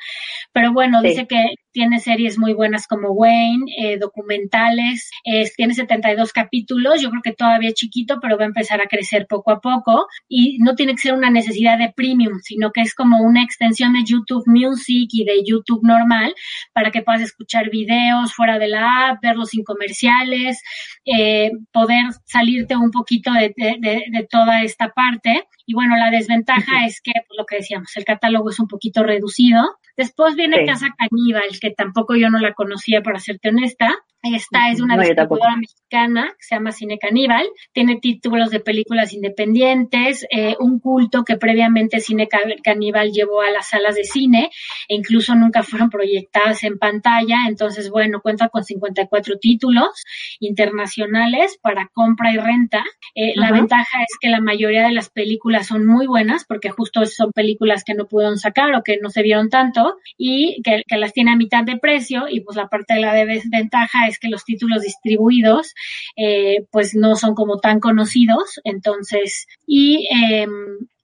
pero bueno, dice que tiene series muy buenas como Wayne, eh, documentales, tiene 72 capítulos, yo creo que todavía es chiquito, pero va a empezar a crecer poco a poco y no tiene que ser una necesidad de premium, sino que es como una extensión de YouTube Music y de YouTube normal para que puedas escuchar videos fuera de la app, verlos sin comerciales, eh, poder salirte un poquito de, de, toda esta parte. Y bueno, la desventaja es que, pues, lo que decíamos, el catálogo es un poquito reducido. Después viene Casa Caníbal, que tampoco yo no la conocía, para serte honesta. Esta es una distribuidora mexicana que se llama Cine Caníbal. Tiene títulos de películas independientes, eh, un culto que previamente Cine Caníbal llevó a las salas de cine e incluso nunca fueron proyectadas en pantalla. Entonces, bueno, cuenta con 54 títulos internacionales para compra y renta. Eh, la ventaja es que la mayoría de las películas son muy buenas porque justo son películas que no pudieron sacar o que no se vieron tanto y que, que las tiene a mitad de precio y pues la parte de la desventaja es que los títulos distribuidos eh, pues no son como tan conocidos, entonces, y eh,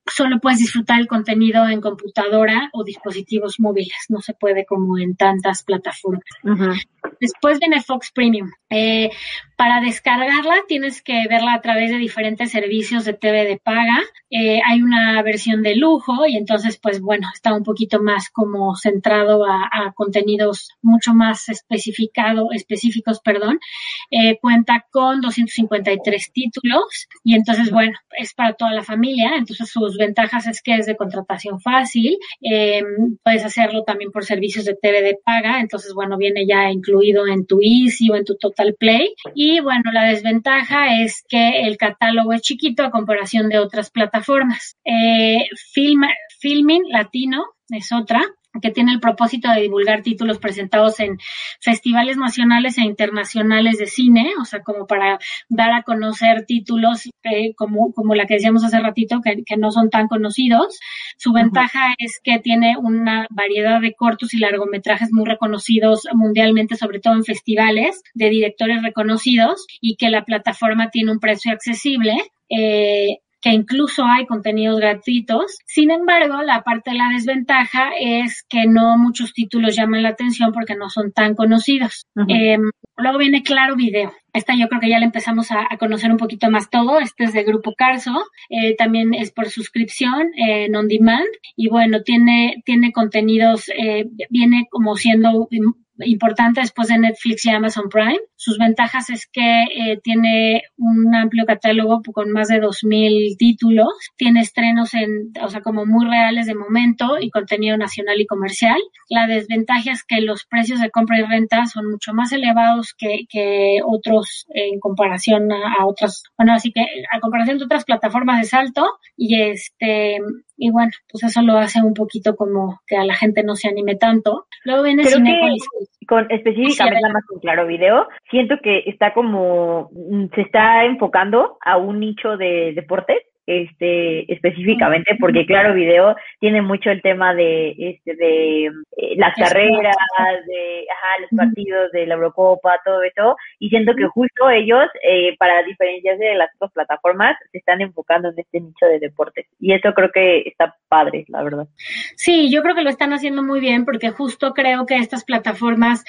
solo puedes disfrutar el contenido en computadora o dispositivos móviles, no se puede como en tantas plataformas. Después viene Fox Premium. Eh, para descargarla tienes que verla a través de diferentes servicios de TV de paga. Eh, hay una versión de lujo y entonces pues bueno, está un poquito más como centrado a, contenidos mucho más especificado, específicos, perdón. Eh, cuenta con 253 títulos y entonces bueno, es para toda la familia. Entonces sus ventajas es que es de contratación fácil. puedes hacerlo también por servicios de TV de paga. Entonces bueno, viene ya incluido en tu Easy o en tu Total Play y bueno, la desventaja es que el catálogo es chiquito a comparación de otras plataformas. Eh, Film, Filming Latino es otra que tiene el propósito de divulgar títulos presentados en festivales nacionales e internacionales de cine, o sea, como para dar a conocer títulos eh, como, como la que decíamos hace ratito, que, que no son tan conocidos. Su ventaja es que tiene una variedad de cortos y largometrajes muy reconocidos mundialmente, sobre todo en festivales de directores reconocidos, y que la plataforma tiene un precio accesible. Eh, que incluso hay contenidos gratuitos. Sin embargo, la parte de la desventaja es que no muchos títulos llaman la atención porque no son tan conocidos. Em, luego viene Claro Video. Esta yo creo que ya le empezamos a, conocer un poquito más todo. Este es de Grupo Carso. Eh, también es por suscripción en on demand. Y bueno, tiene, tiene contenidos, eh, viene como siendo importante después de Netflix y Amazon Prime. Sus ventajas es que eh, tiene un amplio catálogo con más de 2.000 títulos, tiene estrenos en, o sea, como muy reales de momento y contenido nacional y comercial. La desventaja es que los precios de compra y renta son mucho más elevados que, que otros en comparación a, a otras, bueno, así que a comparación de otras plataformas de salto y este, y bueno, pues eso lo hace un poquito como que a la gente no se anime tanto. Luego viene Cinepolis. Con específicamente más con Claro Video, siento que está como mm, se está enfocando a un nicho de deportes este específicamente porque claro video tiene mucho el tema de este de eh, las carreras de ajá, los partidos de la Eurocopa todo eso y siento que justo ellos eh, para diferenciarse de las otras plataformas se están enfocando en este nicho de deportes y eso creo que está padre la verdad. Sí yo creo que lo están haciendo muy bien porque justo creo que estas plataformas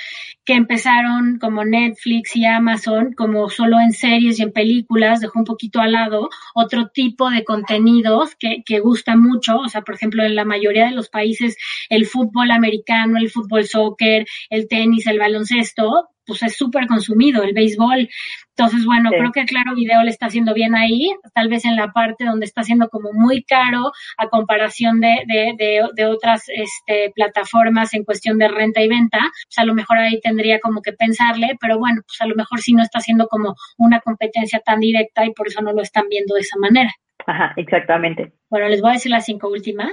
que empezaron como Netflix y Amazon como solo en series y en películas dejó un poquito al lado otro tipo de contenidos que, que gusta mucho. O sea, por ejemplo, en la mayoría de los países el fútbol americano, el fútbol soccer, el tenis, el baloncesto, pues es súper consumido, el béisbol. Entonces, bueno, creo que Claro Video le está haciendo bien ahí, tal vez en la parte donde está siendo como muy caro a comparación de, de, de, de, otras este, plataformas en cuestión de renta y venta, pues a lo mejor ahí tendría como que pensarle, pero bueno, pues a lo mejor sí no está siendo como una competencia tan directa y por eso no lo están viendo de esa manera. Ajá, exactamente. Bueno, les voy a decir las cinco últimas.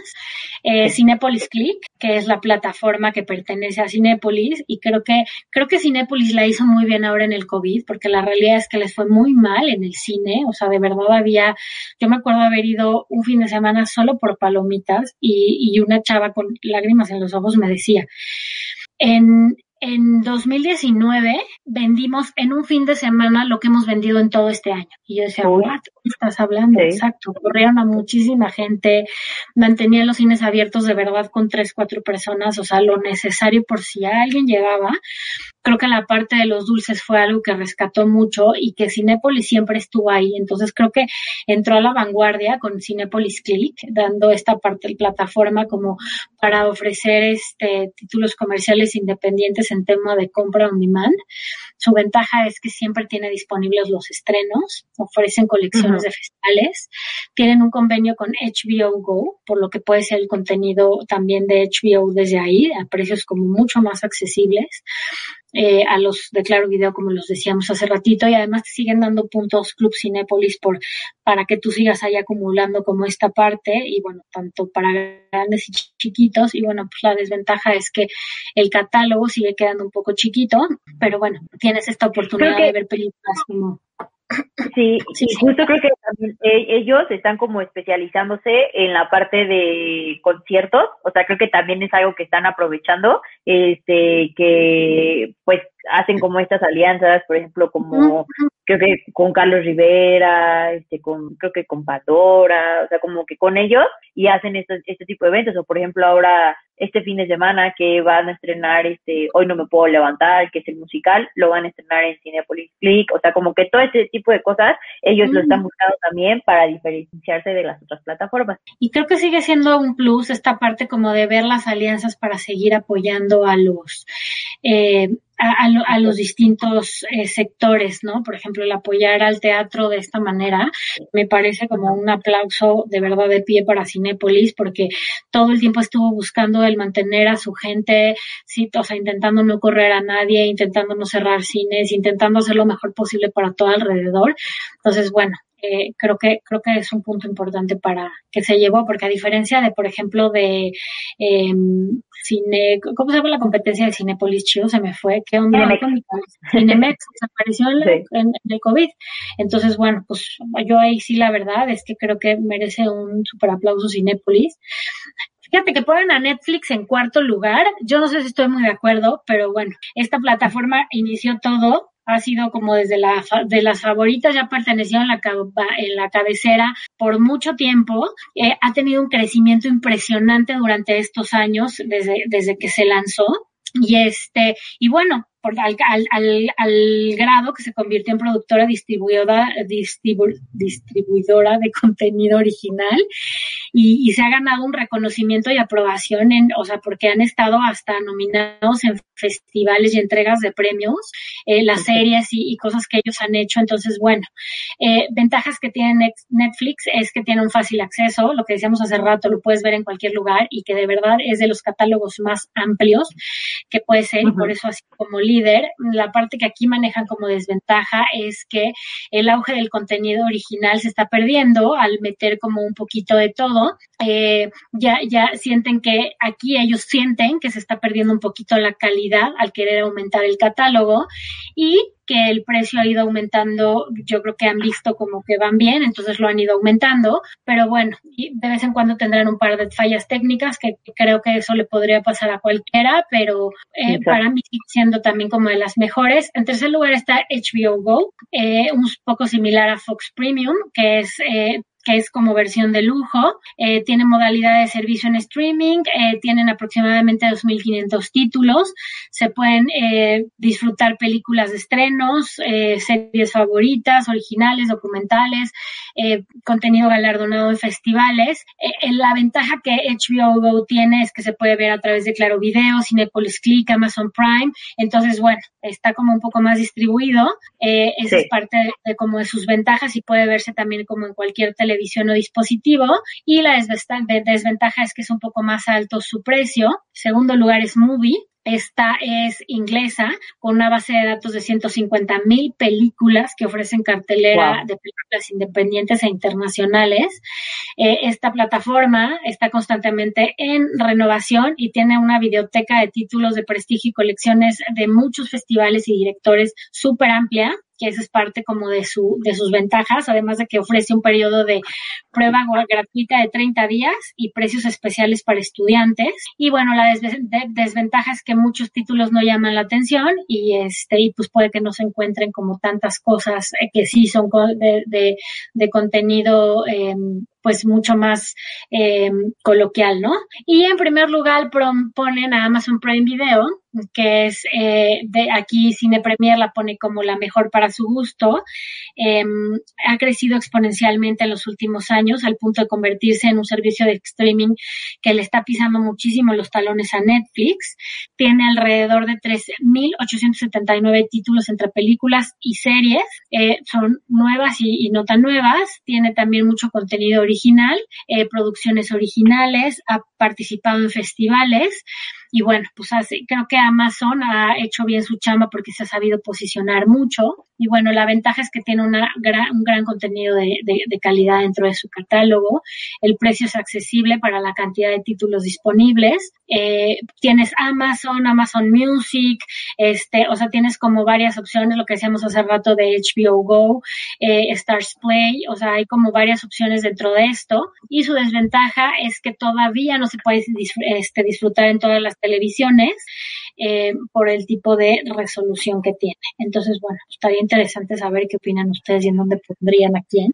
Eh, Cinepolis Click, que es la plataforma que pertenece a Cinepolis, y creo que, creo que Cinepolis la hizo muy bien ahora en el COVID, porque la realidad es que les fue muy mal en el cine, o sea, de verdad había, yo me acuerdo haber ido un fin de semana solo por palomitas y, y una chava con lágrimas en los ojos me decía, en, en 2019 vendimos en un fin de semana lo que hemos vendido en todo este año. Y yo decía, ¿what? estás hablando? Exacto. Corrieron a muchísima gente, mantenían los cines abiertos de verdad con tres, cuatro personas, o sea, lo necesario por si alguien llegaba creo que la parte de los dulces fue algo que rescató mucho y que Cinépolis siempre estuvo ahí. Entonces creo que entró a la vanguardia con Cinépolis Click, dando esta parte de plataforma como para ofrecer este títulos comerciales independientes en tema de compra on demand. Su ventaja es que siempre tiene disponibles los estrenos, ofrecen colecciones de festivales, tienen un convenio con HBO Go, por lo que puede ser el contenido también de HBO desde ahí, a precios como mucho más accesibles. Eh, a los de Claro Video, como los decíamos hace ratito, y además te siguen dando puntos Club Cinépolis por, para que tú sigas ahí acumulando como esta parte, y bueno, tanto para grandes y chiquitos, y bueno, pues la desventaja es que el catálogo sigue quedando un poco chiquito, pero bueno, tienes esta oportunidad de ver películas como Sí, sí, justo creo que también e, ellos están como especializándose en la parte de conciertos, o sea, creo que también es algo que están aprovechando, este, que pues hacen como estas alianzas, por ejemplo, como creo que con Carlos Rivera, este, con, creo que con Pandora, o sea, como que con ellos y hacen este, este tipo de eventos, o por ejemplo ahora este fin de semana que van a estrenar este Hoy no me puedo levantar, que es el musical, lo van a estrenar en Cinepolis Click, o sea, como que todo este tipo de cosas ellos lo están buscando también para diferenciarse de las otras plataformas. Y creo que sigue siendo un plus esta parte como de ver las alianzas para seguir apoyando a los eh, a, los distintos eh, sectores, ¿no? Por ejemplo, el apoyar al teatro de esta manera me parece como un aplauso de verdad de pie para Cinépolis porque todo el tiempo estuvo buscando el mantener a su gente, sí, o sea, intentando no correr a nadie, intentando no cerrar cines, intentando hacer lo mejor posible para todo alrededor. Entonces, bueno, eh, creo que creo que es un punto importante para que se llevó porque a diferencia de por ejemplo de eh, cine cómo se llama la competencia de Cinepolis Chido se me fue qué onda Cinemex, Cinemex desapareció en, el COVID. Entonces bueno pues yo ahí sí la verdad es que creo que merece un super aplauso Cinepolis. Fíjate que ponen a Netflix en cuarto lugar. Yo no sé si estoy muy de acuerdo, pero bueno, esta plataforma inició todo ha sido como desde la, de las favoritas, ya perteneció en la, en la cabecera por mucho tiempo, eh, ha tenido un crecimiento impresionante durante estos años desde, desde que se lanzó. Y este, y bueno, por, al, al, al, grado que se convirtió en productora distribuidora, distribuidora de contenido original. Y, y, se ha ganado un reconocimiento y aprobación en, o sea, porque han estado hasta nominados en festivales y entregas de premios, eh, las series y, y, cosas que ellos han hecho. Entonces, bueno, eh, ventajas que tiene Netflix es que tiene un fácil acceso, lo que decíamos hace rato, lo puedes ver en cualquier lugar y que de verdad es de los catálogos más amplios que puede ser y por eso así como líder. La parte que aquí manejan como desventaja es que el auge del contenido original se está perdiendo al meter como un poquito de todo. Eh, ya, ya sienten que aquí ellos sienten que se está perdiendo un poquito la calidad al querer aumentar el catálogo y que el precio ha ido aumentando, yo creo que han visto como que van bien, entonces lo han ido aumentando, pero bueno, de vez en cuando tendrán un par de fallas técnicas que, creo que eso le podría pasar a cualquiera, pero eh, para mí siendo también como de las mejores. En tercer lugar está HBO Go, eh, un poco similar a Fox Premium, que es eh, que es como versión de lujo. Eh, tiene modalidad de servicio en streaming, eh, tienen aproximadamente 2.500 títulos, se pueden eh, disfrutar películas de estrenos, eh, series favoritas, originales, documentales, eh, contenido galardonado en festivales. Eh, la ventaja que HBO Go tiene es que se puede ver a través de Claro Video, Cinepolis Click, Amazon Prime. Entonces, bueno, está como un poco más distribuido. Esa es parte de, de, como de sus ventajas y puede verse también como en cualquier televisión o dispositivo. Y la desventaja es que es un poco más alto su precio. Segundo lugar es Movie esta es inglesa, con una base de datos de 150 mil películas que ofrecen cartelera de películas independientes e internacionales. Eh, esta plataforma está constantemente en renovación y tiene una videoteca de títulos de prestigio y colecciones de muchos festivales y directores súper amplia que esa es parte como de su de sus ventajas, además de que ofrece un periodo de prueba gratuita de 30 días y precios especiales para estudiantes. Y bueno, la desventaja es que muchos títulos no llaman la atención y este y pues puede que no se encuentren como tantas cosas eh, que sí son de, de, de contenido eh, pues mucho más eh, coloquial, ¿no? Y en primer lugar ponen a Amazon Prime Video, que es eh, de aquí Cine Premier la pone como la mejor para su gusto. Eh, ha crecido exponencialmente en los últimos años al punto de convertirse en un servicio de streaming que le está pisando muchísimo los talones a Netflix. Tiene alrededor de 3.879 títulos entre películas y series. Eh, son nuevas y, y, no tan nuevas. Tiene también mucho contenido original, eh, producciones originales, ha participado en festivales y bueno, pues así, creo que Amazon ha hecho bien su chamba porque se ha sabido posicionar mucho. Y bueno, la ventaja es que tiene una gran, un gran contenido de, de, calidad dentro de su catálogo. El precio es accesible para la cantidad de títulos disponibles. Eh, tienes Amazon, Amazon Music, este, o sea, tienes como varias opciones, lo que decíamos hace rato de HBO Go, eh, Stars Play, o sea, hay como varias opciones dentro de esto. Y su desventaja es que todavía no se puede este, disfrutar en todas las televisiones eh, por el tipo de resolución que tiene. Entonces, bueno, estaría interesante saber qué opinan ustedes y en dónde pondrían a quién.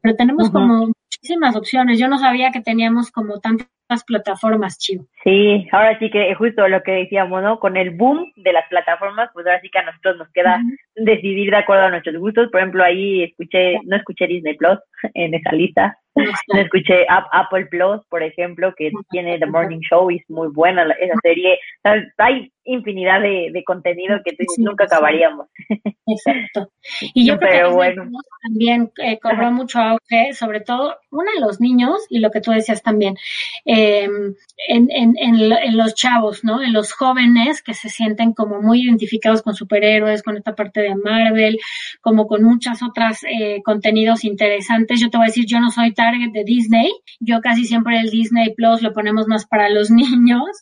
Pero tenemos como muchísimas opciones. Yo no sabía que teníamos como tantas plataformas, Chivo. Sí, ahora sí que justo lo que decíamos, ¿no? Con el boom de las plataformas, pues ahora sí que a nosotros nos queda decidir de acuerdo a nuestros gustos. Por ejemplo, ahí escuché, no escuché Disney Plus en esa lista, no escuché Apple Plus, por ejemplo, que tiene The Morning Show y es muy buena esa serie. hay infinidad de, de contenido que nunca acabaríamos. Exacto. Y yo creo que bueno. también eh, cobró mucho auge, sobre todo, uno de los niños y lo que tú decías también, eh, en, en, en, los chavos, ¿no? En los jóvenes que se sienten como muy identificados con superhéroes, con esta parte de Marvel, como con muchas otras eh, contenidos interesantes. Yo te voy a decir, yo no soy target de Disney, yo casi siempre el Disney Plus lo ponemos más para los niños,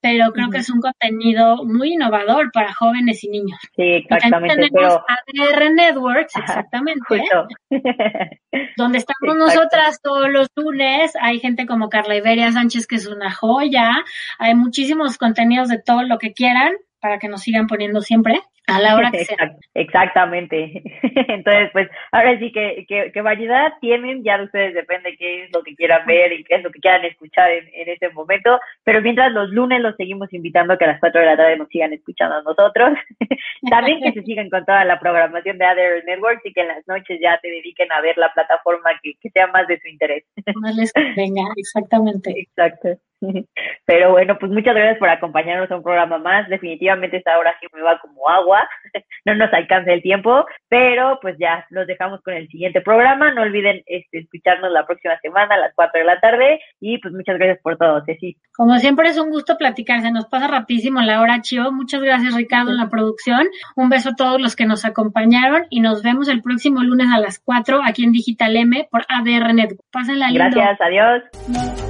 pero creo que es un contenido muy innovador para jóvenes y niños. Sí, exactamente. tenemos ADR Networks, exactamente, donde estamos nosotras todos los lunes. Hay gente como Carla Iberia Sánchez, que es una joya. Hay muchísimos contenidos de todo lo que quieran para que nos sigan poniendo siempre a la hora que sea. Exactamente. Entonces, pues ahora sí que, que, variedad tienen, ya de ustedes depende qué es lo que quieran ver y qué es lo que quieran escuchar en, en ese momento, pero mientras los lunes los seguimos invitando a que a las 4 de la tarde nos sigan escuchando a nosotros. También que se sigan con toda la programación de Other Networks y que en las noches ya se dediquen a ver la plataforma que, que sea más de su interés. Más les convenga, exactamente. Exacto. Pero bueno, pues muchas gracias por acompañarnos a un programa más. Definitivamente esta hora sí me va como agua. No nos alcanza el tiempo, pero pues ya los dejamos con el siguiente programa. No olviden este, escucharnos la próxima semana a las 4 de la tarde. Y pues muchas gracias por todo, Ceci. Como siempre es un gusto platicar. Se nos pasa rapidísimo la hora, Chio. Muchas gracias, Ricardo, en la producción. Un beso a todos los que nos acompañaron y nos vemos el próximo lunes a las 4 aquí en Digital M por ADR Network. Pásenla lindo. Gracias, adiós.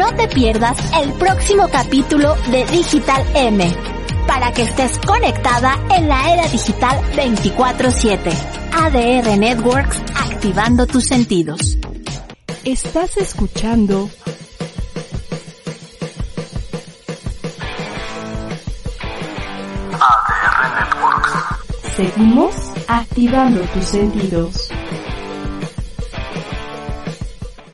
No te pierdas el próximo capítulo de Digital M para que estés conectada en la era digital 24/7. ADR Networks, activando tus sentidos. Estás escuchando ADR Networks. Seguimos activando tus sentidos.